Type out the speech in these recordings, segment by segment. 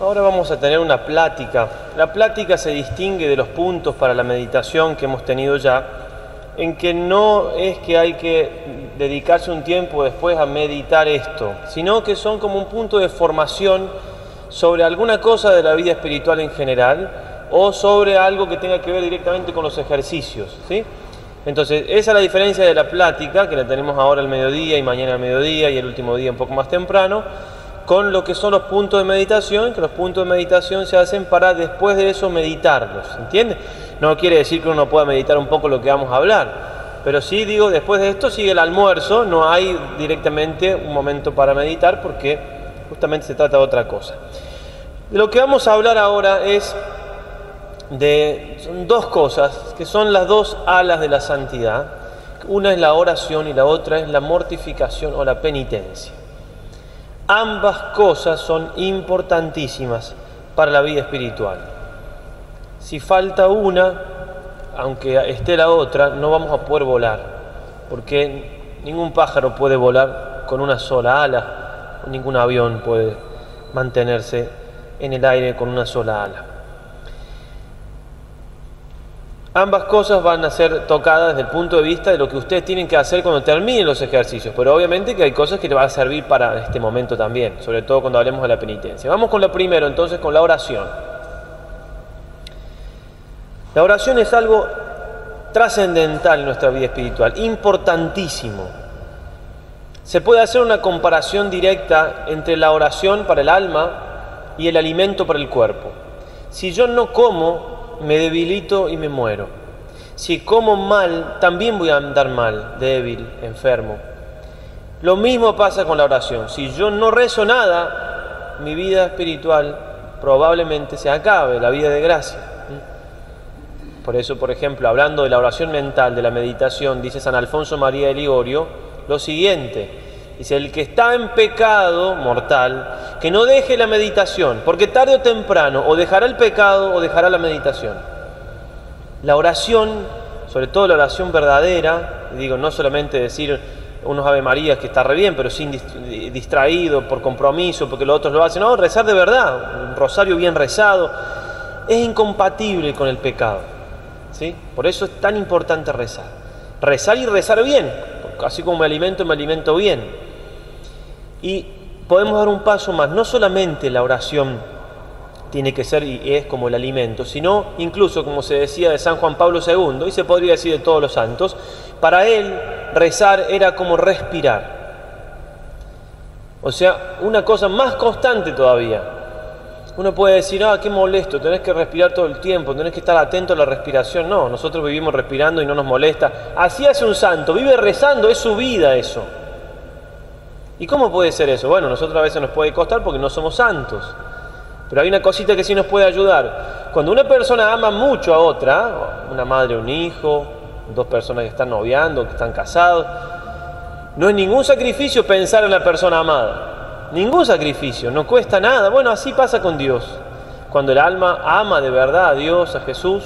Ahora vamos a tener una plática. La plática se distingue de los puntos para la meditación que hemos tenido ya, en que no es que hay que dedicarse un tiempo después a meditar esto, sino que son como un punto de formación sobre alguna cosa de la vida espiritual en general o sobre algo que tenga que ver directamente con los ejercicios. ¿sí? Entonces, esa es la diferencia de la plática, que la tenemos ahora al mediodía y mañana al mediodía y el último día un poco más temprano con lo que son los puntos de meditación, que los puntos de meditación se hacen para después de eso meditarlos, ¿entiende? No quiere decir que uno pueda meditar un poco lo que vamos a hablar, pero sí digo, después de esto sigue el almuerzo, no hay directamente un momento para meditar porque justamente se trata de otra cosa. Lo que vamos a hablar ahora es de dos cosas, que son las dos alas de la santidad. Una es la oración y la otra es la mortificación o la penitencia. Ambas cosas son importantísimas para la vida espiritual. Si falta una, aunque esté la otra, no vamos a poder volar, porque ningún pájaro puede volar con una sola ala, ningún avión puede mantenerse en el aire con una sola ala. Ambas cosas van a ser tocadas desde el punto de vista de lo que ustedes tienen que hacer cuando terminen los ejercicios, pero obviamente que hay cosas que les van a servir para este momento también, sobre todo cuando hablemos de la penitencia. Vamos con lo primero, entonces, con la oración. La oración es algo trascendental en nuestra vida espiritual, importantísimo. Se puede hacer una comparación directa entre la oración para el alma y el alimento para el cuerpo. Si yo no como, me debilito y me muero. Si como mal, también voy a andar mal, débil, enfermo. Lo mismo pasa con la oración. Si yo no rezo nada, mi vida espiritual probablemente se acabe, la vida de gracia. Por eso, por ejemplo, hablando de la oración mental, de la meditación, dice San Alfonso María de Ligorio lo siguiente. Dice, el que está en pecado mortal, que no deje la meditación, porque tarde o temprano o dejará el pecado o dejará la meditación. La oración, sobre todo la oración verdadera, digo, no solamente decir unos Ave Marías que está re bien, pero sin distraído, por compromiso, porque los otros lo hacen, no, rezar de verdad, un rosario bien rezado, es incompatible con el pecado. ¿sí? Por eso es tan importante rezar. Rezar y rezar bien, así como me alimento, me alimento bien. Y podemos dar un paso más, no solamente la oración tiene que ser y es como el alimento, sino incluso, como se decía de San Juan Pablo II, y se podría decir de todos los santos, para él rezar era como respirar. O sea, una cosa más constante todavía. Uno puede decir, ah, qué molesto, tenés que respirar todo el tiempo, tenés que estar atento a la respiración. No, nosotros vivimos respirando y no nos molesta. Así hace un santo, vive rezando, es su vida eso. ¿Y cómo puede ser eso? Bueno, nosotros a veces nos puede costar porque no somos santos. Pero hay una cosita que sí nos puede ayudar. Cuando una persona ama mucho a otra, una madre, un hijo, dos personas que están noviando, que están casados, no es ningún sacrificio pensar en la persona amada. Ningún sacrificio, no cuesta nada. Bueno, así pasa con Dios. Cuando el alma ama de verdad a Dios, a Jesús,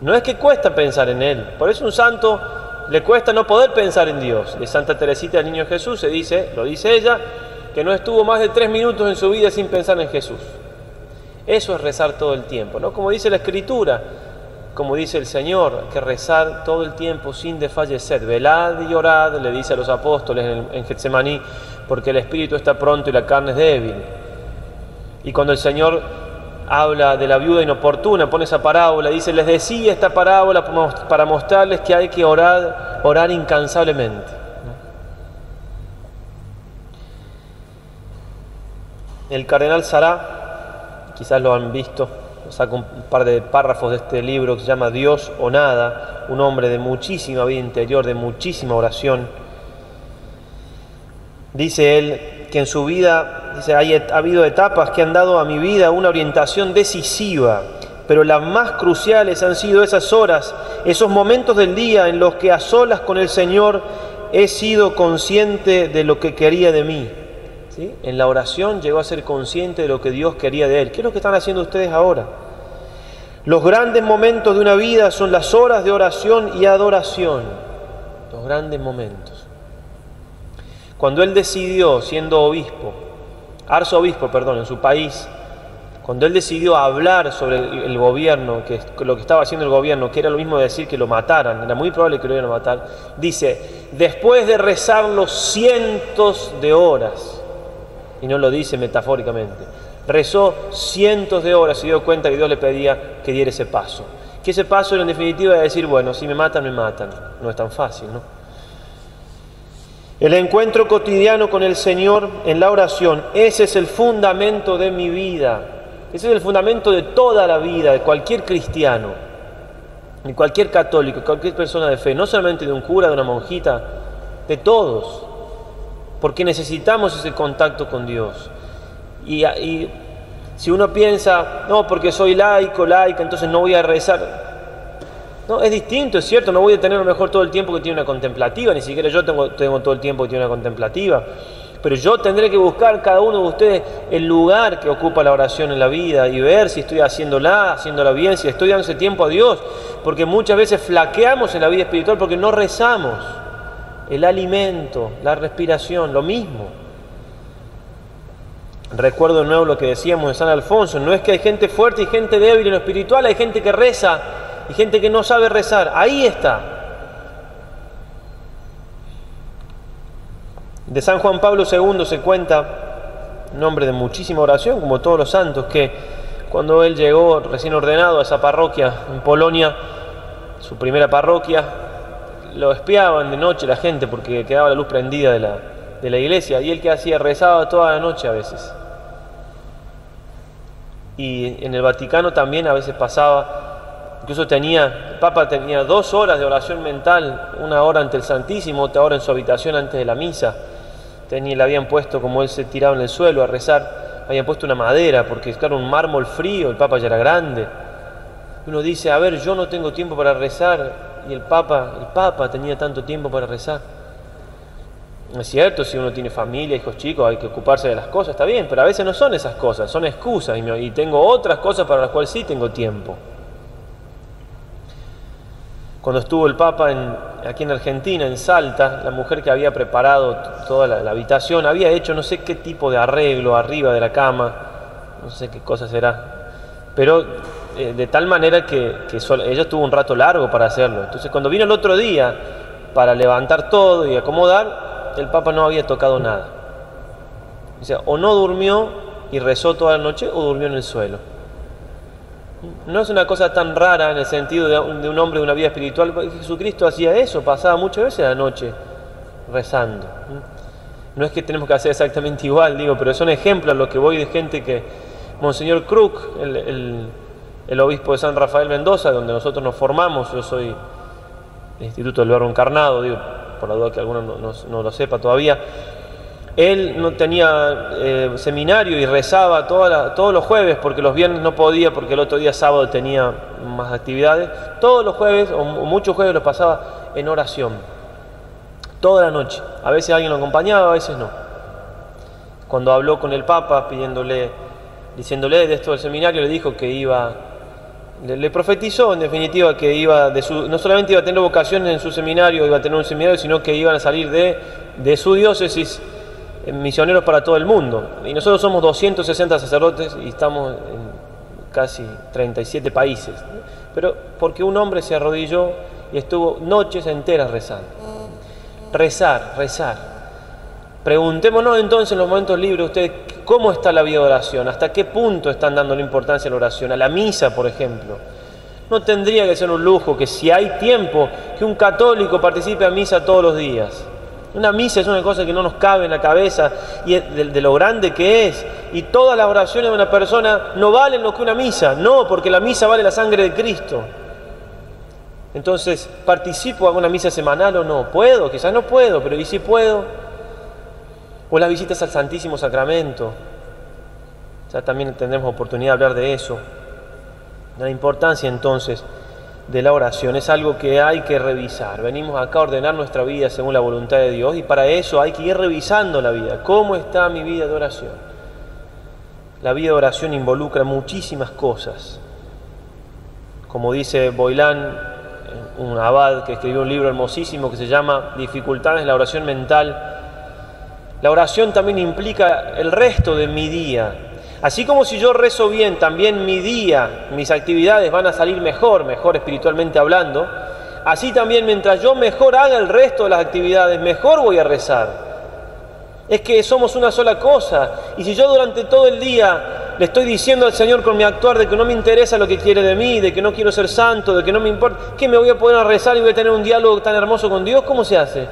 no es que cuesta pensar en Él. Por eso un santo le cuesta no poder pensar en Dios. De Santa Teresita del Niño Jesús se dice, lo dice ella, que no estuvo más de tres minutos en su vida sin pensar en Jesús. Eso es rezar todo el tiempo, ¿no? Como dice la Escritura, como dice el Señor, que rezar todo el tiempo sin desfallecer. Velad y llorad, le dice a los apóstoles en, en Getsemaní, porque el espíritu está pronto y la carne es débil. Y cuando el Señor habla de la viuda inoportuna, pone esa parábola, dice, les decía esta parábola para mostrarles que hay que orar, orar incansablemente. El cardenal Sará, quizás lo han visto, saco un par de párrafos de este libro que se llama Dios o nada, un hombre de muchísima vida interior, de muchísima oración. Dice él, que en su vida, ha habido etapas que han dado a mi vida una orientación decisiva, pero las más cruciales han sido esas horas, esos momentos del día en los que a solas con el Señor he sido consciente de lo que quería de mí. En la oración llegó a ser consciente de lo que Dios quería de él. ¿Qué es lo que están haciendo ustedes ahora? Los grandes momentos de una vida son las horas de oración y adoración. los grandes momentos. Cuando él decidió, siendo obispo, arzobispo, perdón, en su país, cuando él decidió hablar sobre el, gobierno, que lo que estaba haciendo el gobierno, que era lo mismo de decir que lo mataran, era muy probable que lo iban a matar, dice, después de rezarlo cientos de horas, y no lo dice metafóricamente, rezó cientos de horas y dio cuenta que Dios le pedía que diera ese paso. Que ese paso era en definitiva de decir, bueno, si me matan, me matan. No es tan fácil, ¿no? El encuentro cotidiano con el Señor en la oración, ese es el fundamento de mi vida. Ese es el fundamento de toda la vida de cualquier cristiano, de cualquier católico, cualquier persona de fe, no solamente de un cura, de una monjita, de todos, porque necesitamos ese contacto con Dios. Y si uno piensa, no, porque soy laico, laica, entonces no voy a rezar. No, es distinto, es cierto, no voy a tener a lo mejor todo el tiempo que tiene una contemplativa, ni siquiera yo tengo, todo el tiempo que tiene una contemplativa. Pero yo tendré que buscar cada uno de ustedes el lugar que ocupa la oración en la vida y ver si estoy haciéndola, haciéndola bien, si estoy dando ese tiempo a Dios. Porque muchas veces flaqueamos en la vida espiritual porque no rezamos. El alimento, la respiración, lo mismo. Recuerdo de nuevo lo que decíamos de San Alfonso, no es que hay gente fuerte y gente débil en lo espiritual, hay gente que reza gente que no sabe rezar. Ahí está. De San Juan Pablo II se cuenta, nombre de muchísima oración, como todos los santos, que cuando él llegó recién ordenado a esa parroquia en Polonia, su primera parroquia, lo espiaban de noche la gente porque quedaba la luz prendida de la, de la iglesia y él que hacía rezaba toda la noche a veces y en el Vaticano también a veces pasaba, incluso tenía, el Papa tenía dos horas de oración mental, una hora ante el Santísimo, otra hora en su habitación antes de la misa. Tenía, le habían puesto, como él se tiraba en el suelo a rezar, habían puesto una madera, porque claro, un mármol frío, el Papa ya era grande. Uno dice, a ver, yo no tengo tiempo para rezar, y el Papa, el Papa tenía tanto tiempo para rezar. Es cierto, si uno tiene familia, hijos chicos, hay que ocuparse de las cosas, está bien, pero a veces no son esas cosas, son excusas y, tengo otras cosas para las cuales sí tengo tiempo. Cuando estuvo el Papa aquí en Argentina, en Salta, la mujer que había preparado toda la, habitación había hecho no sé qué tipo de arreglo arriba de la cama, no sé qué cosa será, pero eh, de tal manera que, ella tuvo un rato largo para hacerlo. Entonces cuando vino el otro día para levantar todo y acomodar, el Papa no había tocado nada. O sea, o no durmió y rezó toda la noche o durmió en el suelo. No es una cosa tan rara en el sentido de un, hombre de una vida espiritual. Jesucristo hacía eso, pasaba muchas veces la noche rezando. No es que tenemos que hacer exactamente igual, digo, pero son ejemplos a lo que voy de gente que, Monseñor Crook, el, obispo de San Rafael Mendoza, donde nosotros nos formamos, yo soy del Instituto del Verbo Encarnado, digo, por la duda que alguno no, lo sepa todavía, él no tenía eh, seminario y rezaba todos los jueves, porque los viernes no podía, porque el otro día sábado tenía más actividades. Todos los jueves, o, muchos jueves, los pasaba en oración. Toda la noche. A veces alguien lo acompañaba, a veces no. Cuando habló con el Papa, pidiéndole, diciéndole de esto del seminario, le dijo que iba le, profetizó en definitiva que iba de su, no solamente iba a tener vocaciones en su seminario, iba a tener un seminario, sino que iban a salir de, su diócesis eh, misioneros para todo el mundo. Y nosotros somos 260 sacerdotes y estamos en casi 37 países. Pero porque un hombre se arrodilló y estuvo noches enteras rezando. Rezar, rezar. Preguntémonos entonces en los momentos libres ustedes cómo está la vida de oración, hasta qué punto están dando la importancia a la oración, a la misa, por ejemplo. No tendría que ser un lujo que si hay tiempo, que un católico participe a misa todos los días. Una misa es una cosa que no nos cabe en la cabeza y de, de, lo grande que es. Y todas las oraciones de una persona no valen lo que una misa. No, porque la misa vale la sangre de Cristo. Entonces, ¿participo a una misa semanal o no? ¿Puedo? Quizás no puedo, pero ¿y si puedo? o las visitas al Santísimo Sacramento. Ya también tendremos oportunidad de hablar de eso. La importancia entonces de la oración es algo que hay que revisar. Venimos acá a ordenar nuestra vida según la voluntad de Dios y para eso hay que ir revisando la vida. ¿Cómo está mi vida de oración? La vida de oración involucra muchísimas cosas. Como dice Boilán un abad que escribió un libro hermosísimo que se llama Dificultades en la oración mental. La oración también implica el resto de mi día. Así como si yo rezo bien, también mi día, mis actividades van a salir mejor, mejor espiritualmente hablando. Así también mientras yo mejor haga el resto de las actividades, mejor voy a rezar. Es que somos una sola cosa. Y si yo durante todo el día le estoy diciendo al Señor con mi actuar de que no me interesa lo que quiere de mí, de que no quiero ser santo, de que no me importa, que me voy a poder rezar y voy a tener un diálogo tan hermoso con Dios, ¿cómo se hace?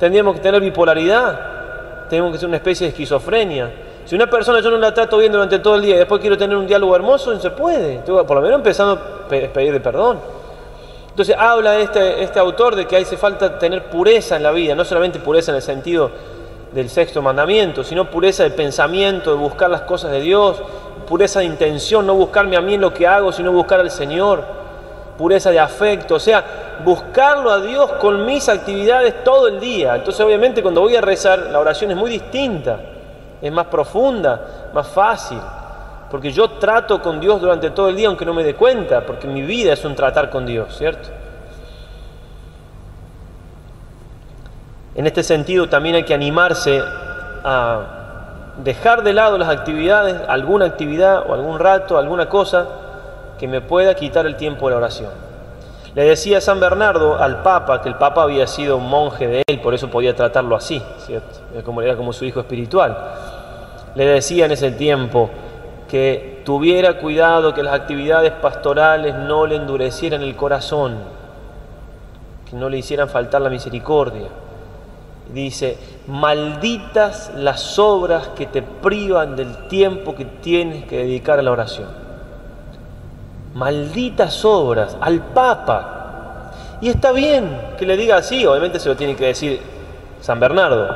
Tendríamos que tener bipolaridad, tenemos que ser una especie de esquizofrenia. Si una persona yo no la trato bien durante todo el día y después quiero tener un diálogo hermoso, no se puede. Por lo menos empezando a pedir perdón. Entonces habla este, este autor de que hace falta tener pureza en la vida, no solamente pureza en el sentido del sexto mandamiento, sino pureza de pensamiento, de buscar las cosas de Dios, pureza de intención, no buscarme a mí en lo que hago, sino buscar al Señor, pureza de afecto, o sea, buscarlo a Dios con mis actividades todo el día. Entonces obviamente cuando voy a rezar, la oración es muy distinta, es más profunda, más fácil, porque yo trato con Dios durante todo el día aunque no me dé cuenta, porque mi vida es un tratar con Dios, ¿cierto? En este sentido también hay que animarse a dejar de lado las actividades, alguna actividad o algún rato, alguna cosa que me pueda quitar el tiempo de la oración. Le decía San Bernardo al Papa que el Papa había sido un monje de él, por eso podía tratarlo así, ¿cierto? Como, era como su hijo espiritual. Le decía en ese tiempo que tuviera cuidado que las actividades pastorales no le endurecieran el corazón, que no le hicieran faltar la misericordia dice, malditas las obras que te privan del tiempo que tienes que dedicar a la oración. Malditas obras al Papa. Y está bien que le diga así, obviamente se lo tiene que decir San Bernardo.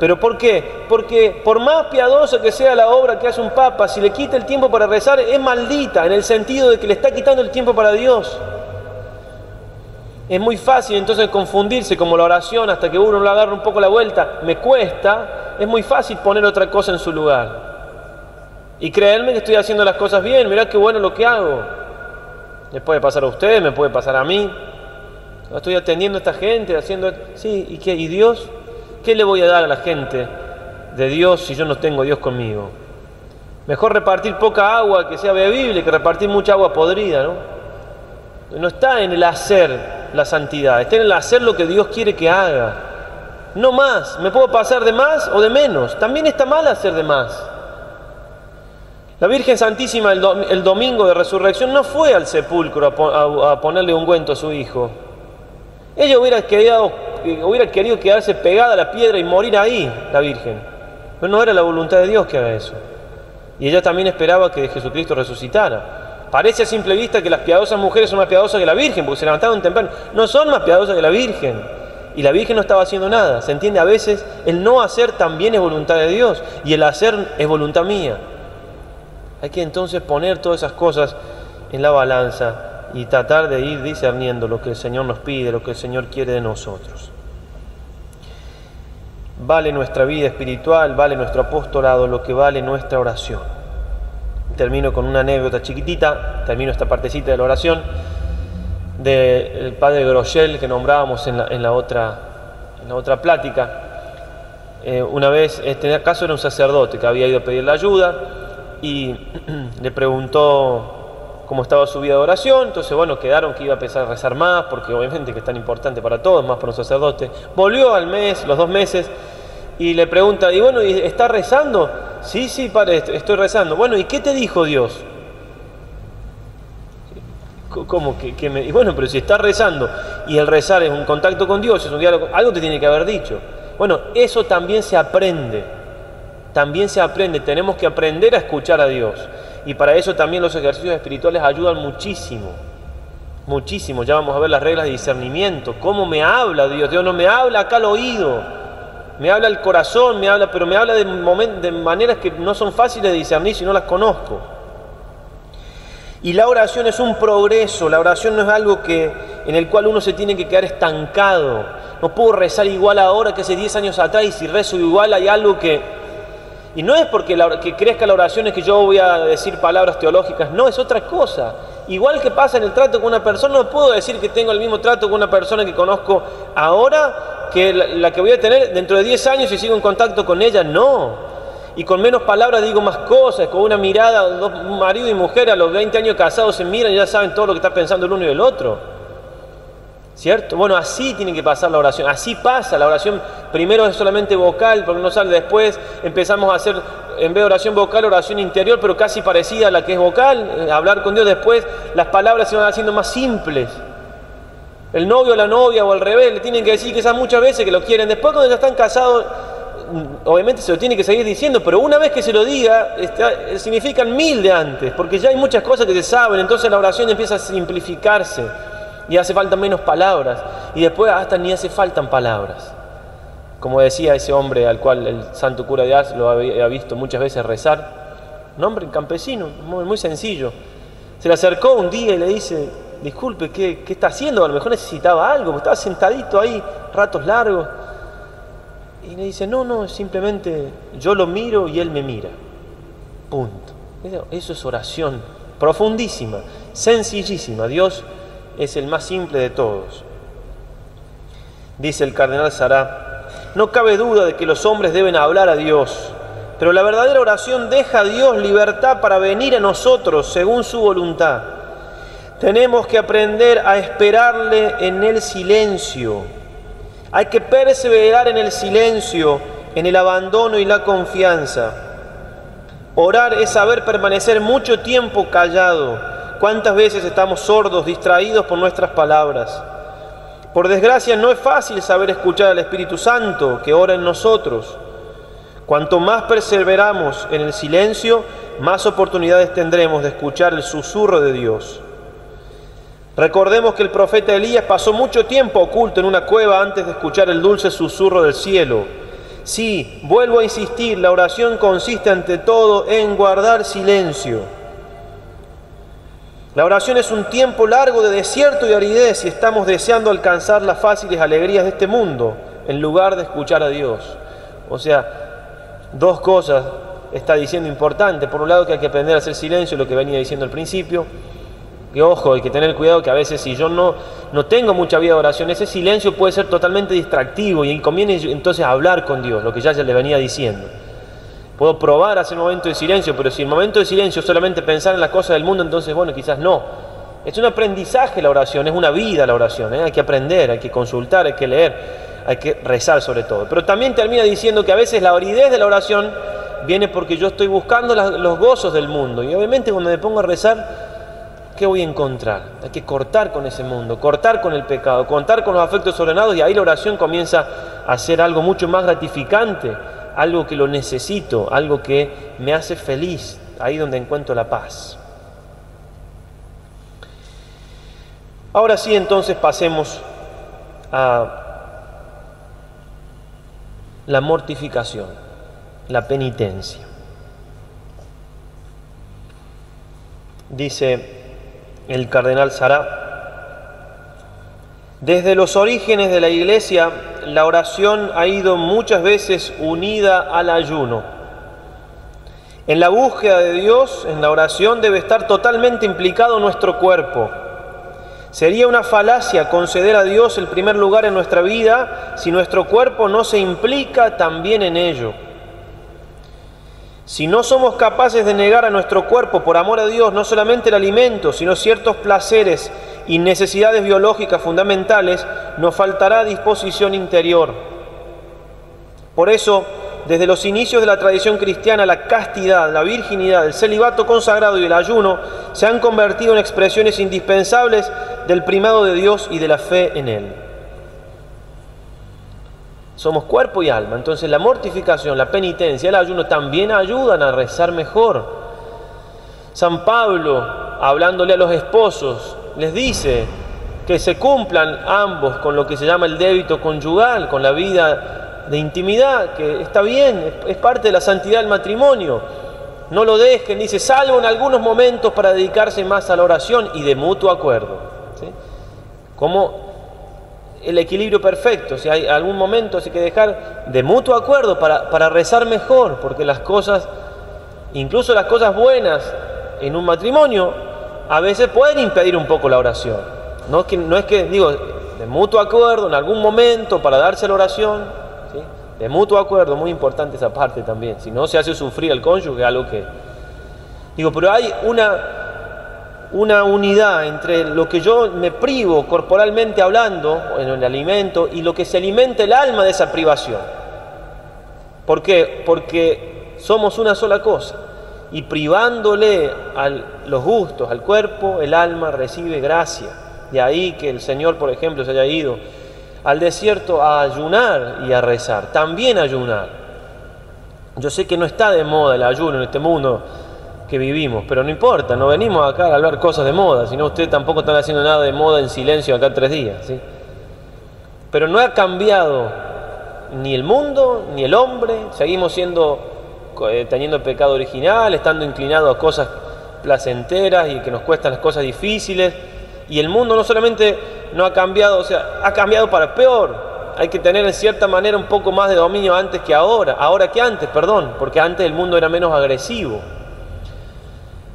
¿Pero por qué? Porque por más piadosa que sea la obra que hace un Papa, si le quita el tiempo para rezar, es maldita, en el sentido de que le está quitando el tiempo para Dios. Es muy fácil entonces confundirse como la oración hasta que uno le agarra un poco la vuelta. Me cuesta, es muy fácil poner otra cosa en su lugar. Y creerme que estoy haciendo las cosas bien, mirá qué bueno lo que hago. Le puede pasar a ustedes, me puede pasar a mí. Estoy atendiendo a esta gente, haciendo... Sí, ¿y qué? ¿Y Dios? ¿Qué le voy a dar a la gente de Dios si yo no tengo Dios conmigo? Mejor repartir poca agua que sea bebible que repartir mucha agua podrida, ¿no? No está en el hacer, la santidad, está en el hacer lo que Dios quiere que haga. No más, me puedo pasar de más o de menos. También está mal hacer de más. La Virgen Santísima el, domingo de resurrección no fue al sepulcro a, ponerle ungüento a su hijo. Ella hubiera querido, hubiera querido quedarse pegada a la piedra y morir ahí, la Virgen. Pero no era la voluntad de Dios que haga eso. Y ella también esperaba que Jesucristo resucitara. Parece a simple vista que las piadosas mujeres son más piadosas que la Virgen, porque se levantaron temprano. No son más piadosas que la Virgen. Y la Virgen no estaba haciendo nada. Se entiende, a veces el no hacer también es voluntad de Dios y el hacer es voluntad mía. Hay que entonces poner todas esas cosas en la balanza y tratar de ir discerniendo lo que el Señor nos pide, lo que el Señor quiere de nosotros. Vale nuestra vida espiritual, vale nuestro apostolado, lo que vale nuestra oración termino con una anécdota chiquitita, termino esta partecita de la oración del padre Groschel que nombrábamos en la, otra, en la otra plática. Eh, una vez, este caso era un sacerdote que había ido a pedir la ayuda y le preguntó cómo estaba su vida de oración, entonces bueno, quedaron que iba a empezar a rezar más, porque obviamente que es tan importante para todos, más para un sacerdote. Volvió al mes, los dos meses, y le pregunta, y bueno, ¿está rezando? Sí, sí, padre, estoy rezando. Bueno, ¿y qué te dijo Dios? ¿Cómo que, me.? bueno, pero si estás rezando y el rezar es un contacto con Dios, es un diálogo, algo te tiene que haber dicho. Bueno, eso también se aprende. También se aprende. Tenemos que aprender a escuchar a Dios. Y para eso también los ejercicios espirituales ayudan muchísimo. Muchísimo. Ya vamos a ver las reglas de discernimiento. ¿Cómo me habla Dios? Dios no me habla acá al oído me habla el corazón, me habla, pero me habla de, de maneras que no son fáciles de discernir si no las conozco. Y la oración es un progreso, la oración no es algo que, en el cual uno se tiene que quedar estancado. No puedo rezar igual ahora que hace 10 años atrás y si rezo igual hay algo que Y no es porque que crezca la oración es que yo voy a decir palabras teológicas, no, es otra cosa. Igual que pasa en el trato con una persona, no puedo decir que tengo el mismo trato con una persona que conozco ahora que la, que voy a tener dentro de 10 años y sigo en contacto con ella, no. Y con menos palabras digo más cosas, con una mirada, dos, marido y mujer a los 20 años casados se miran y ya saben todo lo que está pensando el uno y el otro. ¿Cierto? Bueno, así tiene que pasar la oración, así pasa la oración. Primero es solamente vocal, porque no sale después, empezamos a hacer, en vez de oración vocal, oración interior, pero casi parecida a la que es vocal, eh, hablar con Dios después, las palabras se van haciendo más simples. El novio o la novia o al revés le tienen que decir quizás muchas veces que lo quieren. Después cuando ya están casados, mm, obviamente se lo tiene que seguir diciendo, pero una vez que se lo diga, está, significan mil de antes, porque ya hay muchas cosas que se saben, entonces la oración empieza a simplificarse y hace falta menos palabras. Y después hasta ni hace faltan palabras. Como decía ese hombre al cual el santo cura de Ars lo había visto muchas veces rezar, un hombre campesino, muy, sencillo. Se le acercó un día y le dice, disculpe, ¿qué, ¿qué, está haciendo? A lo mejor necesitaba algo, estaba sentadito ahí ratos largos. Y le dice, no, no, simplemente yo lo miro y él me mira. Punto. Eso es oración profundísima, sencillísima. Dios es el más simple de todos. Dice el cardenal Sará, no cabe duda de que los hombres deben hablar a Dios, pero la verdadera oración deja a Dios libertad para venir a nosotros según su voluntad. Tenemos que aprender a esperarle en el silencio. Hay que perseverar en el silencio, en el abandono y la confianza. Orar es saber permanecer mucho tiempo callado ¿Cuántas veces estamos sordos, distraídos por nuestras palabras? Por desgracia no es fácil saber escuchar al Espíritu Santo que ora en nosotros. Cuanto más perseveramos en el silencio, más oportunidades tendremos de escuchar el susurro de Dios. Recordemos que el profeta Elías pasó mucho tiempo oculto en una cueva antes de escuchar el dulce susurro del cielo. Sí, vuelvo a insistir, la oración consiste ante todo en guardar silencio. La oración es un tiempo largo de desierto y aridez y estamos deseando alcanzar las fáciles alegrías de este mundo en lugar de escuchar a Dios. O sea, dos cosas está diciendo importante. Por un lado que hay que aprender a hacer silencio, lo que venía diciendo al principio. Que ojo, hay que tener cuidado que a veces si yo no, no tengo mucha vida de oración, ese silencio puede ser totalmente distractivo y conviene entonces hablar con Dios, lo que ya, ya le venía diciendo. Puedo probar hacer momento de silencio, pero si el momento de silencio solamente pensar en las cosas del mundo, entonces, bueno, quizás no. Es un aprendizaje la oración, es una vida la oración. ¿eh? Hay que aprender, hay que consultar, hay que leer, hay que rezar sobre todo. Pero también termina diciendo que a veces la aridez de la oración viene porque yo estoy buscando los gozos del mundo. Y obviamente cuando me pongo a rezar, ¿qué voy a encontrar? Hay que cortar con ese mundo, cortar con el pecado, cortar con los afectos ordenados y ahí la oración comienza a ser algo mucho más gratificante algo que lo necesito, algo que me hace feliz, ahí donde encuentro la paz. Ahora sí, entonces pasemos a la mortificación, la penitencia. Dice el cardenal Sará, desde los orígenes de la iglesia la oración ha ido muchas veces unida al ayuno. En la búsqueda de Dios, en la oración debe estar totalmente implicado nuestro cuerpo. Sería una falacia conceder a Dios el primer lugar en nuestra vida si nuestro cuerpo no se implica también en ello. Si no somos capaces de negar a nuestro cuerpo por amor a Dios no solamente el alimento, sino ciertos placeres y necesidades biológicas fundamentales, nos faltará disposición interior. Por eso, desde los inicios de la tradición cristiana, la castidad, la virginidad, el celibato consagrado y el ayuno se han convertido en expresiones indispensables del primado de Dios y de la fe en Él. Somos cuerpo y alma, entonces la mortificación, la penitencia, el ayuno también ayudan a rezar mejor. San Pablo, hablándole a los esposos, les dice que se cumplan ambos con lo que se llama el débito conyugal, con la vida de intimidad, que está bien, es parte de la santidad del matrimonio. No lo dejen, dice, salvo en algunos momentos para dedicarse más a la oración y de mutuo acuerdo. Como el equilibrio perfecto. Si hay algún momento hay que dejar de mutuo acuerdo para, para rezar mejor, porque las cosas, incluso las cosas buenas en un matrimonio, a veces pueden impedir un poco la oración. No es que, no es que digo, de mutuo acuerdo en algún momento para darse la oración, de mutuo acuerdo, muy importante esa parte también. Si no se hace sufrir al cónyuge, algo que... Digo, pero hay una una unidad entre lo que yo me privo corporalmente hablando, en el alimento, y lo que se alimenta el alma de esa privación. ¿Por qué? Porque somos una sola cosa. Y privándole a los gustos, al cuerpo, el alma recibe gracia. De ahí que el Señor, por ejemplo, se haya ido al desierto a ayunar y a rezar. También ayunar. Yo sé que no está de moda el ayuno en este mundo vivimos, pero no importa, no venimos acá a hablar cosas de moda, sino ustedes tampoco están haciendo nada de moda en silencio acá tres días. ¿sí? Pero no ha cambiado ni el mundo, ni el hombre, seguimos siendo, eh, teniendo pecado original, estando inclinados a cosas placenteras y que nos cuestan las cosas difíciles. Y el mundo no solamente no ha cambiado, o sea, ha cambiado para peor. Hay que tener en cierta manera un poco más de dominio antes que ahora, ahora que antes, perdón, porque antes el mundo era menos agresivo.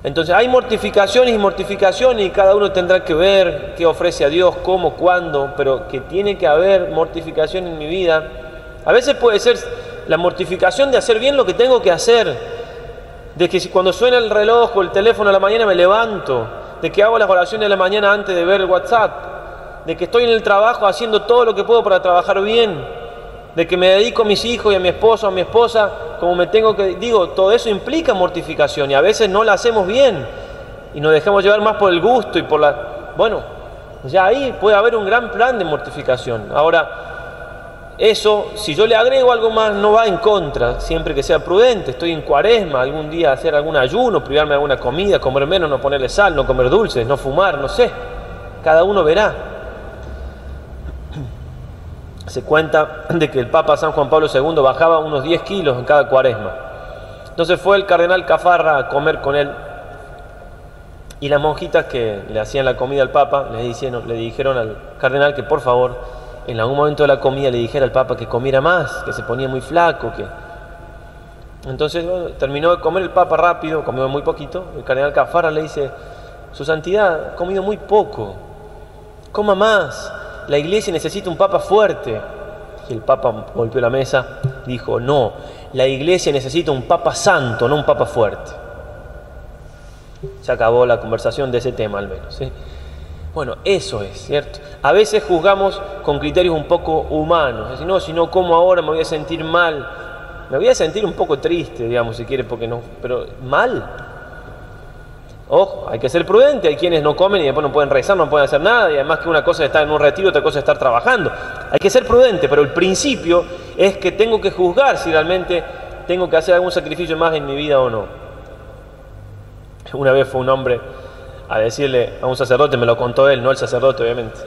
Entonces hay mortificaciones y mortificaciones y cada uno tendrá que ver qué ofrece a Dios, cómo, cuándo, pero que tiene que haber mortificación en mi vida. A veces puede ser la mortificación de hacer bien lo que tengo que hacer, de que cuando suena el reloj o el teléfono a la mañana me levanto, de que hago las oraciones de la mañana antes de ver el WhatsApp, de que estoy en el trabajo haciendo todo lo que puedo para trabajar bien, de que me dedico a mis hijos y a mi esposo, a mi esposa, como me tengo que... Digo, todo eso implica mortificación y a veces no la hacemos bien y nos dejamos llevar más por el gusto y por la... Bueno, ya ahí puede haber un gran plan de mortificación. Ahora, eso, si yo le agrego algo más, no va en contra, siempre que sea prudente. Estoy en cuaresma, algún día hacer algún ayuno, privarme de alguna comida, comer menos, no ponerle sal, no comer dulces, no fumar, no sé. Cada uno verá se cuenta de que el Papa San Juan Pablo II bajaba unos 10 kilos en cada cuaresma. Entonces fue el cardenal Cafarra a comer con él y las monjitas que le hacían la comida al Papa le dijeron, al cardenal que por favor en algún momento de la comida le dijera al Papa que comiera más, que se ponía muy flaco, que... Entonces terminó de comer el Papa rápido, comió muy poquito, el cardenal Cafarra le dice, Su Santidad, ha comido muy poco, coma más, la iglesia necesita un papa fuerte. Y el papa golpeó la mesa, dijo, no, la iglesia necesita un papa santo, no un papa fuerte. Se acabó la conversación de ese tema al menos. Bueno, eso es, ¿cierto? A veces juzgamos con criterios un poco humanos. No, si no como ahora me voy a sentir mal. Me voy a sentir un poco triste, digamos, si quiere, porque no. Pero mal. Ojo, hay que ser prudente, hay quienes no comen y después no pueden rezar, no pueden hacer nada, y además que una cosa es estar en un retiro, otra cosa es estar trabajando. Hay que ser prudente, pero el principio es que tengo que juzgar si realmente tengo que hacer algún sacrificio más en mi vida o no. Una vez fue un hombre a decirle a un sacerdote, me lo contó él, no el sacerdote obviamente,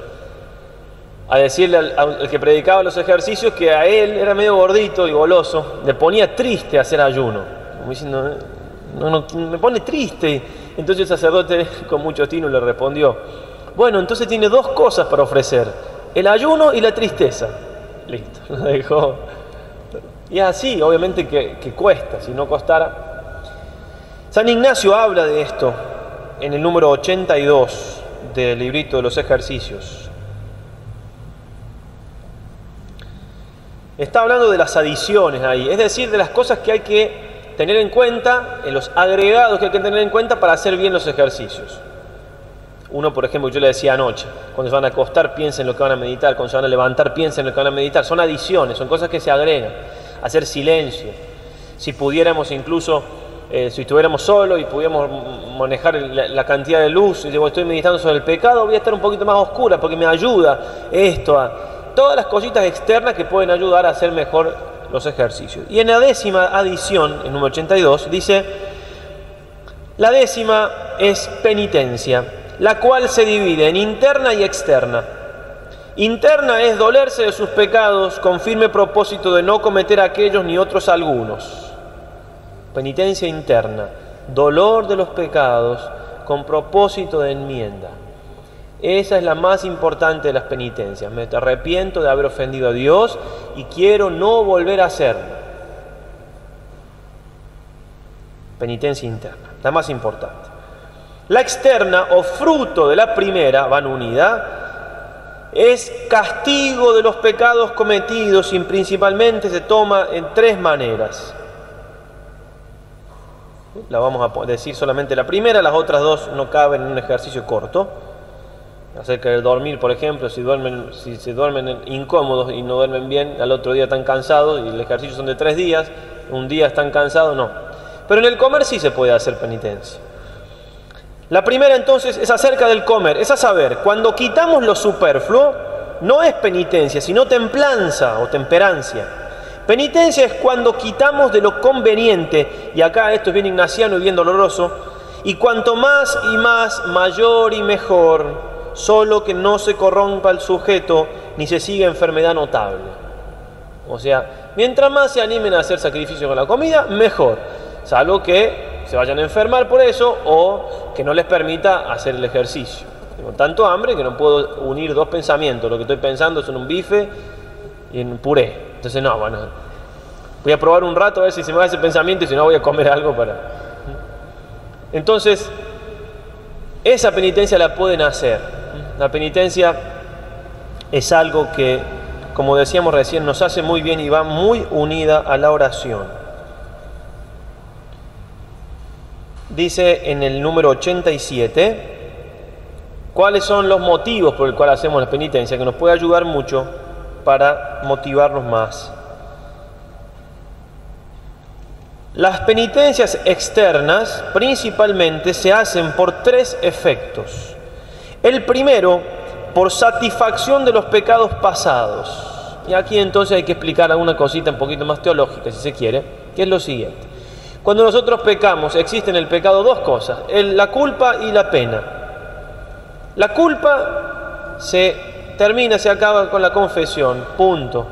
a decirle al, que predicaba los ejercicios que a él era medio gordito y goloso, le ponía triste hacer ayuno, me pone triste entonces el sacerdote con mucho tino le respondió, bueno, entonces tiene dos cosas para ofrecer, el ayuno y la tristeza. Listo, lo dejó. Y así, obviamente que, que cuesta, si no costara. San Ignacio habla de esto en el número 82 del librito de los ejercicios. Está hablando de las adiciones ahí, es decir, de las cosas que hay que tener en cuenta, en los agregados que hay que tener en cuenta para hacer bien los ejercicios. Uno, por ejemplo, yo le decía anoche, cuando se van a acostar piensen en lo que van a meditar, cuando se van a levantar piensen en lo que van a meditar. Son adiciones, son cosas que se agregan. Hacer silencio. Si pudiéramos incluso, eh, si estuviéramos solos y pudiéramos manejar la, cantidad de luz, y digo, estoy meditando sobre el pecado, voy a estar un poquito más oscura porque me ayuda esto a todas las cositas externas que pueden ayudar a hacer mejor los ejercicios. Y en la décima adición, en número 82, dice, la décima es penitencia, la cual se divide en interna y externa. Interna es dolerse de sus pecados con firme propósito de no cometer aquellos ni otros algunos. Penitencia interna, dolor de los pecados con propósito de enmienda. Esa es la más importante de las penitencias. Me arrepiento de haber ofendido a Dios y quiero no volver a hacerlo. Penitencia interna, la más importante. La externa o fruto de la primera, van unida, es castigo de los pecados cometidos y principalmente se toma en tres maneras. La vamos a decir solamente la primera, las otras dos no caben en un ejercicio corto. Acerca del dormir, por ejemplo, si, duermen, si se duermen incómodos y no duermen bien, al otro día están cansados y el ejercicio son de tres días, un día están cansados, no. Pero en el comer sí se puede hacer penitencia. La primera entonces es acerca del comer, es a saber, cuando quitamos lo superfluo, no es penitencia, sino templanza o temperancia. Penitencia es cuando quitamos de lo conveniente, y acá esto es bien ignaciano y bien doloroso, y cuanto más y más, mayor y mejor, solo que no se corrompa el sujeto ni se siga enfermedad notable. O sea, mientras más se animen a hacer sacrificio con la comida, mejor. Salvo que se vayan a enfermar por eso o que no les permita hacer el ejercicio. Tengo tanto hambre que no puedo unir dos pensamientos. Lo que estoy pensando es en un bife y en un puré. Entonces, no, bueno, voy a probar un rato a ver si se me va ese pensamiento y si no voy a comer algo para... Entonces, esa penitencia la pueden hacer. La penitencia es algo que, como decíamos recién, nos hace muy bien y va muy unida a la oración. dice en el número 87, cuáles son los motivos por el cual hacemos la penitencia, que nos puede ayudar mucho para motivarnos más. Las penitencias externas principalmente se hacen por tres efectos. El primero, por satisfacción de los pecados pasados. Y aquí entonces hay que explicar alguna cosita un poquito más teológica, si se quiere, que es lo siguiente. Cuando nosotros pecamos, existen en el pecado dos cosas, la culpa y la pena. La culpa se termina, se acaba con la confesión, punto.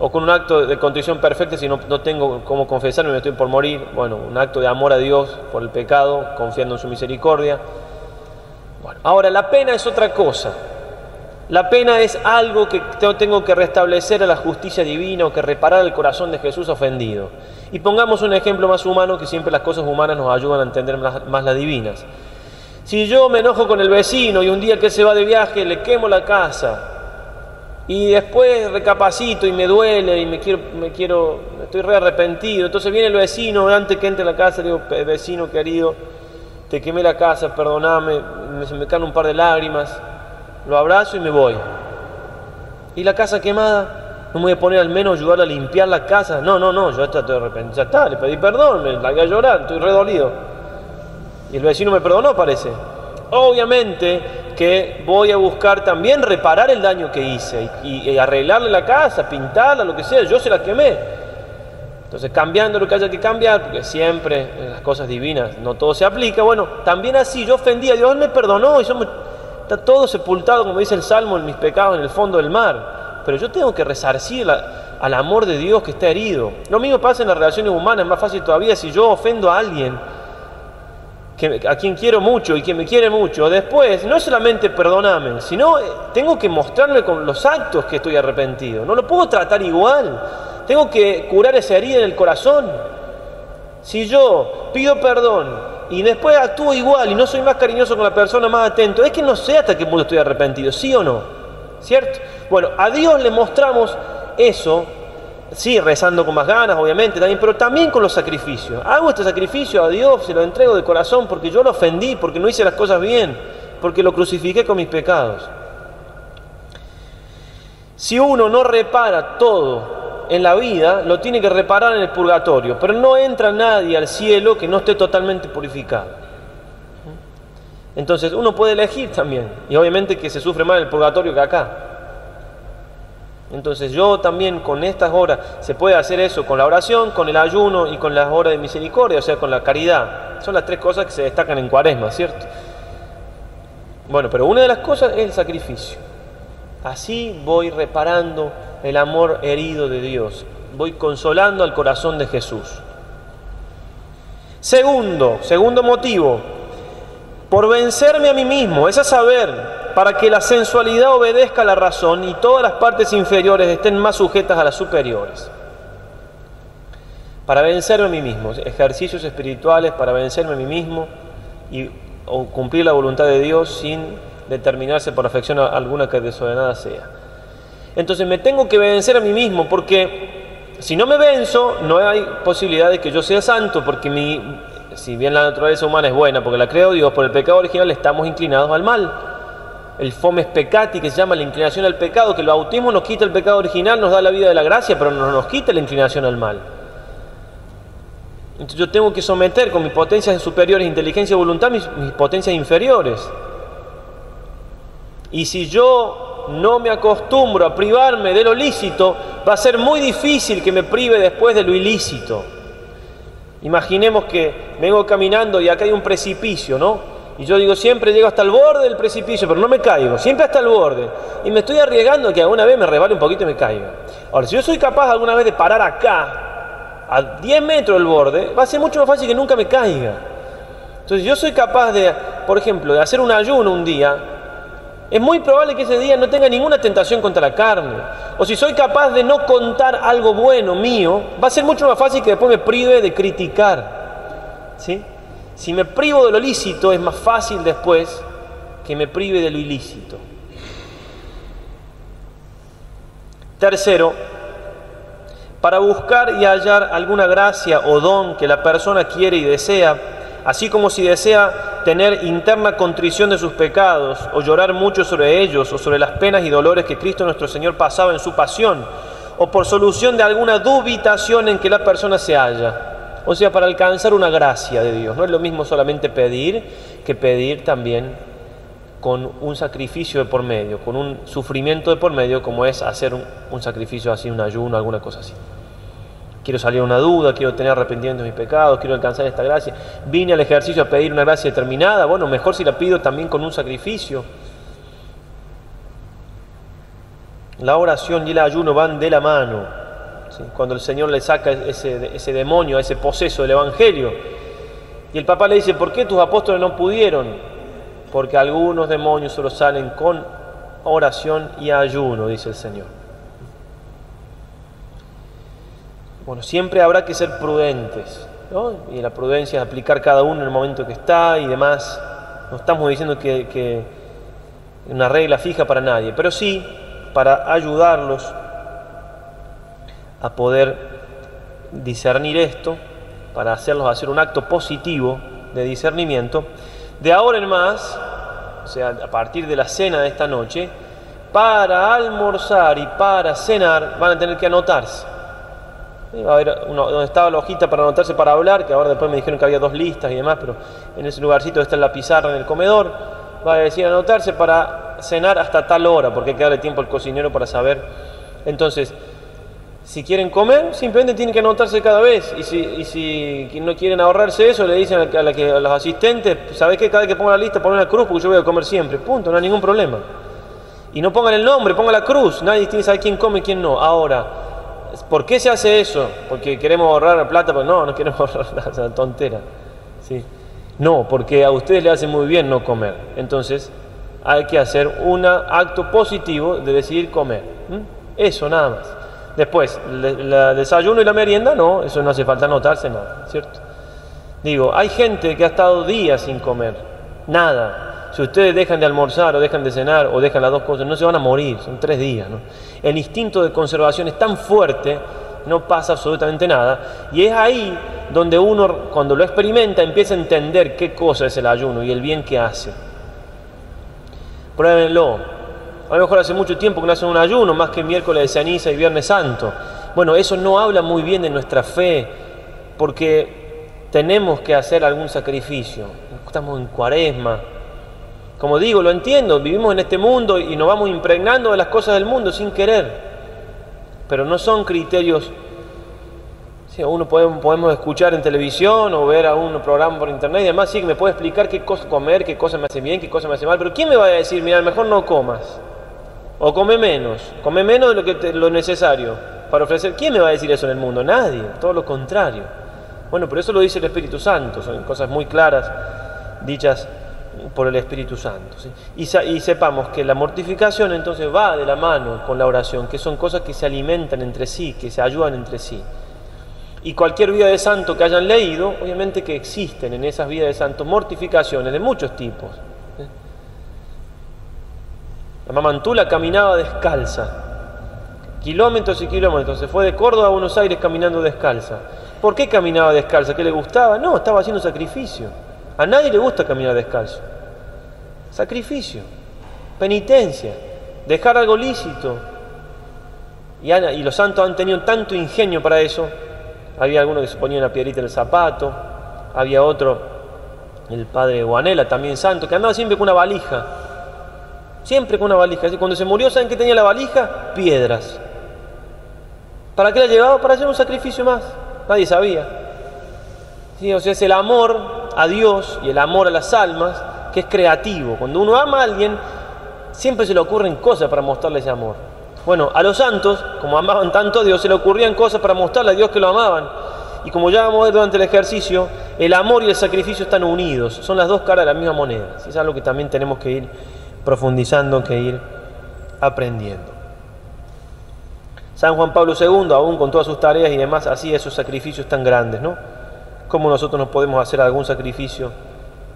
O con un acto de contrición perfecta si no, no tengo cómo confesarme, me estoy por morir. Bueno, un acto de amor a Dios por el pecado, confiando en su misericordia. Ahora la pena es otra cosa. La pena es algo que tengo que restablecer a la justicia divina o que reparar el corazón de Jesús ofendido. Y pongamos un ejemplo más humano que siempre las cosas humanas nos ayudan a entender más, las divinas. Si yo me enojo con el vecino y un día que se va de viaje le quemo la casa y después recapacito y me duele y me quiero, me quiero, estoy re arrepentido, entonces viene el vecino antes que entre la casa le digo, vecino querido, te quemé la casa, perdoname, me, me caen un par de lágrimas lo abrazo y me voy. ¿Y la casa quemada? ¿No me voy a poner al menos ayudar a limpiar la casa? No, no, no, yo estoy de repente, ya está, le pedí perdón, me largué a llorar, estoy redolido. Y el vecino me perdonó, parece. Obviamente que voy a buscar también reparar el daño que hice y, arreglarle la casa, pintarla, lo que sea, yo se la quemé. Entonces, cambiando lo que haya que cambiar, porque siempre en las cosas divinas no todo se aplica, bueno, también así yo ofendí a Dios, me perdonó y somos Está todo sepultado, como dice el Salmo, en mis pecados en el fondo del mar. Pero yo tengo que resarcir al amor de Dios que está herido. Lo mismo pasa en las relaciones humanas, es más fácil todavía si yo ofendo a alguien a quien quiero mucho y que me quiere mucho. Después, no solamente perdoname, sino eh, tengo que mostrarme con los actos que estoy arrepentido. No lo puedo tratar igual. Tengo que curar esa herida en el corazón. Si yo pido perdón y después actúo igual y no soy más cariñoso con la persona, más atento, es que no sé hasta qué punto estoy arrepentido, ¿sí o no? ¿Cierto? Bueno, a Dios le mostramos eso, sí, rezando con más ganas, obviamente, también, pero también con los sacrificios. Hago este sacrificio a Dios, se lo entrego de corazón porque yo lo ofendí, porque no hice las cosas bien, porque lo crucifiqué con mis pecados. Si uno no repara todo en la vida lo tiene que reparar en el purgatorio, pero no entra nadie al cielo que no esté totalmente purificado. Entonces uno puede elegir también, y obviamente que se sufre más en el purgatorio que acá. Entonces yo también con estas horas se puede hacer eso con la oración, con el ayuno y con las horas de misericordia, o sea, con la caridad. Son las tres cosas que se destacan en cuaresma, ¿cierto? Bueno, pero una de las cosas es el sacrificio. Así voy reparando el amor herido de Dios. Voy consolando al corazón de Jesús. Segundo, segundo motivo, por vencerme a mí mismo, es a saber, para que la sensualidad obedezca a la razón y todas las partes inferiores estén más sujetas a las superiores. Para vencerme a mí mismo, ejercicios espirituales para vencerme a mí mismo y cumplir la voluntad de Dios sin determinarse por afección alguna que desordenada sea. Entonces me tengo que vencer a mí mismo porque si no me venzo no hay posibilidad de que yo sea santo porque mi, si bien la naturaleza humana es buena porque la creó Dios, por el pecado original estamos inclinados al mal. El fomes peccati, que se llama la inclinación al pecado, que el bautismo nos quita el pecado original, nos da la vida de la gracia, pero no nos quita la inclinación al mal. Entonces yo tengo que someter con mis potencias superiores, inteligencia y voluntad, mis, mis potencias inferiores. Y si yo no me acostumbro a privarme de lo lícito, va a ser muy difícil que me prive después de lo ilícito. Imaginemos que vengo caminando y acá hay un precipicio, ¿no? Y yo digo, siempre llego hasta el borde del precipicio, pero no me caigo, siempre hasta el borde. Y me estoy arriesgando que alguna vez me rebale un poquito y me caiga. Ahora, si yo soy capaz alguna vez de parar acá, a 10 metros del borde, va a ser mucho más fácil que nunca me caiga. Entonces, yo soy capaz de, por ejemplo, de hacer un ayuno un día, es muy probable que ese día no tenga ninguna tentación contra la carne. O si soy capaz de no contar algo bueno mío, va a ser mucho más fácil que después me prive de criticar. ¿Sí? Si me privo de lo lícito, es más fácil después que me prive de lo ilícito. Tercero, para buscar y hallar alguna gracia o don que la persona quiere y desea, así como si desea tener interna contrición de sus pecados o llorar mucho sobre ellos o sobre las penas y dolores que Cristo nuestro Señor pasaba en su pasión, o por solución de alguna dubitación en que la persona se halla. O sea, para alcanzar una gracia de Dios. No es lo mismo solamente pedir que pedir también con un sacrificio de por medio, con un sufrimiento de por medio, como es hacer un, un sacrificio así, un ayuno, alguna cosa así quiero salir de una duda, quiero tener arrepentimiento de mis pecados, quiero alcanzar esta gracia. Vine al ejercicio a pedir una gracia determinada, bueno, mejor si la pido también con un sacrificio. La oración y el ayuno van de la mano. Cuando el Señor le saca ese, ese demonio, ese poseso del Evangelio, y el papá le dice, ¿por qué tus apóstoles no pudieron? Porque algunos demonios solo salen con oración y ayuno, dice el Señor. Bueno, siempre habrá que ser prudentes, ¿no? Y la prudencia es aplicar cada uno en el momento que está y demás. No estamos diciendo que, que una regla fija para nadie, pero sí para ayudarlos a poder discernir esto, para hacerlos hacer un acto positivo de discernimiento. De ahora en más, o sea, a partir de la cena de esta noche, para almorzar y para cenar van a tener que anotarse. Va a haber donde estaba la hojita para anotarse para hablar, que ahora después me dijeron que había dos listas y demás, pero en ese lugarcito está la pizarra en el comedor. Va a decir anotarse para cenar hasta tal hora, porque hay que darle tiempo al cocinero para saber. Entonces, si quieren comer, simplemente tienen que anotarse cada vez. Y si, y si no quieren ahorrarse eso, le dicen a, la que, los asistentes, ¿sabes qué? Cada vez que ponga la lista, pon una cruz porque yo voy a comer siempre. Punto, no hay ningún problema. Y no pongan el nombre, pongan la cruz. Nadie tiene que saber quién come y quién no. Ahora, ¿Por qué se hace eso? ¿Porque queremos ahorrar plata? Pues no, no queremos ahorrar nada, es una tontera. ¿sí? No, porque a ustedes les hace muy bien no comer. Entonces hay que hacer un acto positivo de decidir comer. Eso nada más. Después, el desayuno y la merienda, no, eso no hace falta anotarse nada, ¿cierto? Digo, hay gente que ha estado días sin comer, nada, si ustedes dejan de almorzar o dejan de cenar o dejan las dos cosas, no se van a morir, son tres días. El instinto de conservación es tan fuerte, no pasa absolutamente nada. Y es ahí donde uno, cuando lo experimenta, empieza a entender qué cosa es el ayuno y el bien que hace. Pruébenlo. A lo mejor hace mucho tiempo que no hacen un ayuno, más que miércoles de ceniza y viernes santo. Bueno, eso no habla muy bien de nuestra fe, porque tenemos que hacer algún sacrificio. Estamos en cuaresma, como digo, lo entiendo, vivimos en este mundo y nos vamos impregnando de las cosas del mundo sin querer, pero no son criterios. Si uno podemos, escuchar en televisión o ver a un programa por internet y demás, sí me puede explicar qué cosa comer, qué cosa me hace bien, qué cosa me hace mal, pero ¿quién me va a decir, mira, mejor no comas? O come menos, come menos de lo, que lo necesario para ofrecer. ¿Quién me va a decir eso en el mundo? Nadie, todo lo contrario. Bueno, pero eso lo dice el Espíritu Santo, son cosas muy claras dichas por el Espíritu Santo. Y, sepamos que la mortificación entonces va de la mano con la oración, que son cosas que se alimentan entre sí, que se ayudan entre sí. Y cualquier vida de santo que hayan leído, obviamente que existen en esas vidas de santos mortificaciones de muchos tipos. La mamantula caminaba descalza, kilómetros y kilómetros, se fue de Córdoba a Buenos Aires caminando descalza. ¿Por qué caminaba descalza? ¿Qué le gustaba? No, estaba haciendo sacrificio. A nadie le gusta caminar descalzo. Sacrificio, penitencia, dejar algo lícito. Y, los santos han tenido tanto ingenio para eso. Había alguno que se ponía una piedrita en el zapato, había otro, el padre Guanela, también santo, que andaba siempre con una valija. Siempre con una valija. Cuando se murió, ¿saben qué tenía la valija? Piedras. ¿Para qué la llevaba? Para hacer un sacrificio más. Nadie sabía. O sea, es el amor a Dios y el amor a las almas que es creativo. Cuando uno ama a alguien, siempre se le ocurren cosas para mostrarle ese amor. Bueno, a los santos, como amaban tanto a Dios, se le ocurrían cosas para mostrarle a Dios que lo amaban. Y como ya vamos a ver durante el ejercicio, el amor y el sacrificio están unidos, son las dos caras de la misma moneda. Es algo que también tenemos que ir profundizando, que ir aprendiendo. San Juan Pablo II, aún con todas sus tareas y demás, hacía esos sacrificios tan grandes, ¿no? cómo nosotros nos podemos hacer algún sacrificio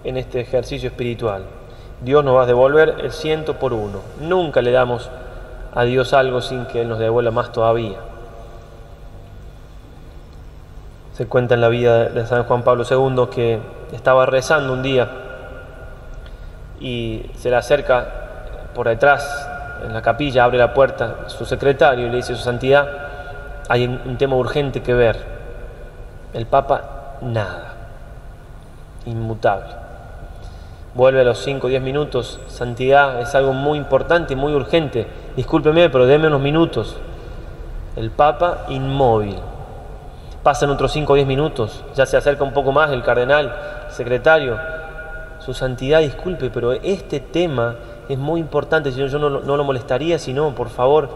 en este ejercicio espiritual. Dios nos va a devolver el ciento por uno. Nunca le damos a Dios algo sin que Él nos devuelva más todavía. Se cuenta en la vida de San Juan Pablo II que estaba rezando un día y se le acerca por detrás, en la capilla, abre la puerta su secretario y le dice, Su Santidad, hay un tema urgente que ver. El Papa nada. Inmutable. Vuelve a los 5 o 10 minutos. Santidad es algo muy importante muy urgente. Discúlpeme, pero déme unos minutos. El Papa inmóvil. Pasan otros 5 o 10 minutos. Ya se acerca un poco más el cardenal, el secretario. Su santidad, disculpe, pero este tema es muy importante. Si yo no, no lo molestaría, si no, por favor.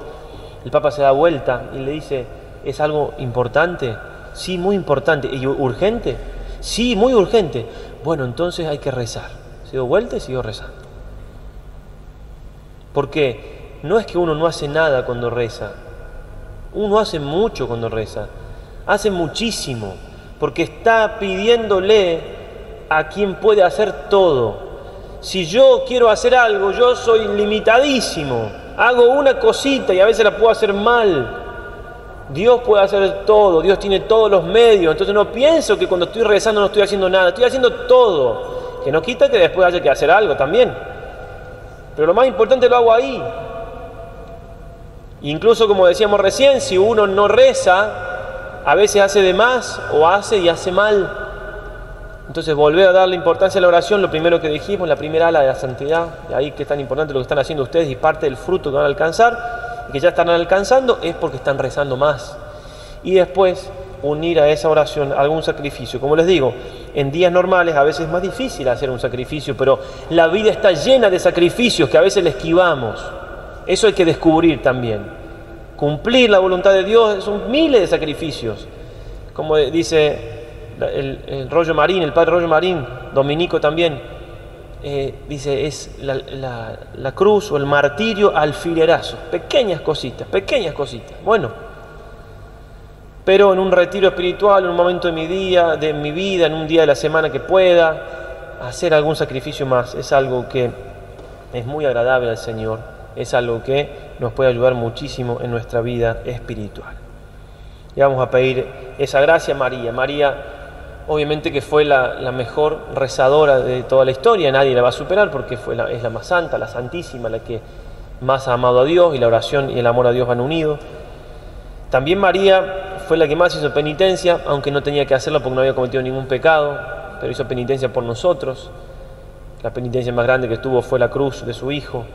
El Papa se da vuelta y le dice, ¿es algo importante? Sí, muy importante. ¿Y urgente? Sí, muy urgente. Bueno, entonces hay que rezar. Se dio vuelta y siguió rezando. Porque no es que uno no hace nada cuando reza. Uno hace mucho cuando reza. Hace muchísimo. Porque está pidiéndole a quien puede hacer todo. Si yo quiero hacer algo, yo soy limitadísimo. Hago una cosita y a veces la puedo hacer mal. Dios puede hacer todo, Dios tiene todos los medios, entonces no pienso que cuando estoy rezando no estoy haciendo nada, estoy haciendo todo, que no quita que después haya que hacer algo también. Pero lo más importante lo hago ahí. Incluso como decíamos recién, si uno no reza, a veces hace de más o hace y hace mal. Entonces volver a darle importancia a la oración, lo primero que dijimos, la primera ala de la santidad, y ahí que es tan importante lo que están haciendo ustedes y parte del fruto que van a alcanzar, que ya están alcanzando es porque están rezando más. Y después unir a esa oración algún sacrificio. Como les digo, en días normales a veces es más difícil hacer un sacrificio, pero la vida está llena de sacrificios que a veces le esquivamos. Eso hay que descubrir también. Cumplir la voluntad de Dios son miles de sacrificios. Como dice el, Rollo Marín, el padre Rollo Marín, dominico también, eh, dice, es la, cruz o el martirio alfilerazo, pequeñas cositas, pequeñas cositas. Bueno, pero en un retiro espiritual, en un momento de mi día, de mi vida, en un día de la semana que pueda, hacer algún sacrificio más, es algo que es muy agradable al Señor, es algo que nos puede ayudar muchísimo en nuestra vida espiritual. Y vamos a pedir esa gracia a María. María obviamente que fue la, mejor rezadora de toda la historia, nadie la va a superar porque fue es la más santa, la santísima, la que más ha amado a Dios y la oración y el amor a Dios van unidos. También María fue la que más hizo penitencia, aunque no tenía que hacerlo porque no había cometido ningún pecado, pero hizo penitencia por nosotros. La penitencia más grande que tuvo fue la cruz de su Hijo.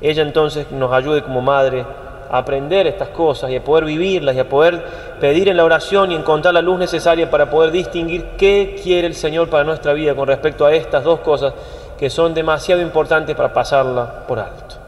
Ella entonces nos ayude como madre a aprender estas cosas y a poder vivirlas y a poder pedir en la oración y encontrar la luz necesaria para poder distinguir qué quiere el Señor para nuestra vida con respecto a estas dos cosas que son demasiado importantes para pasarla por alto.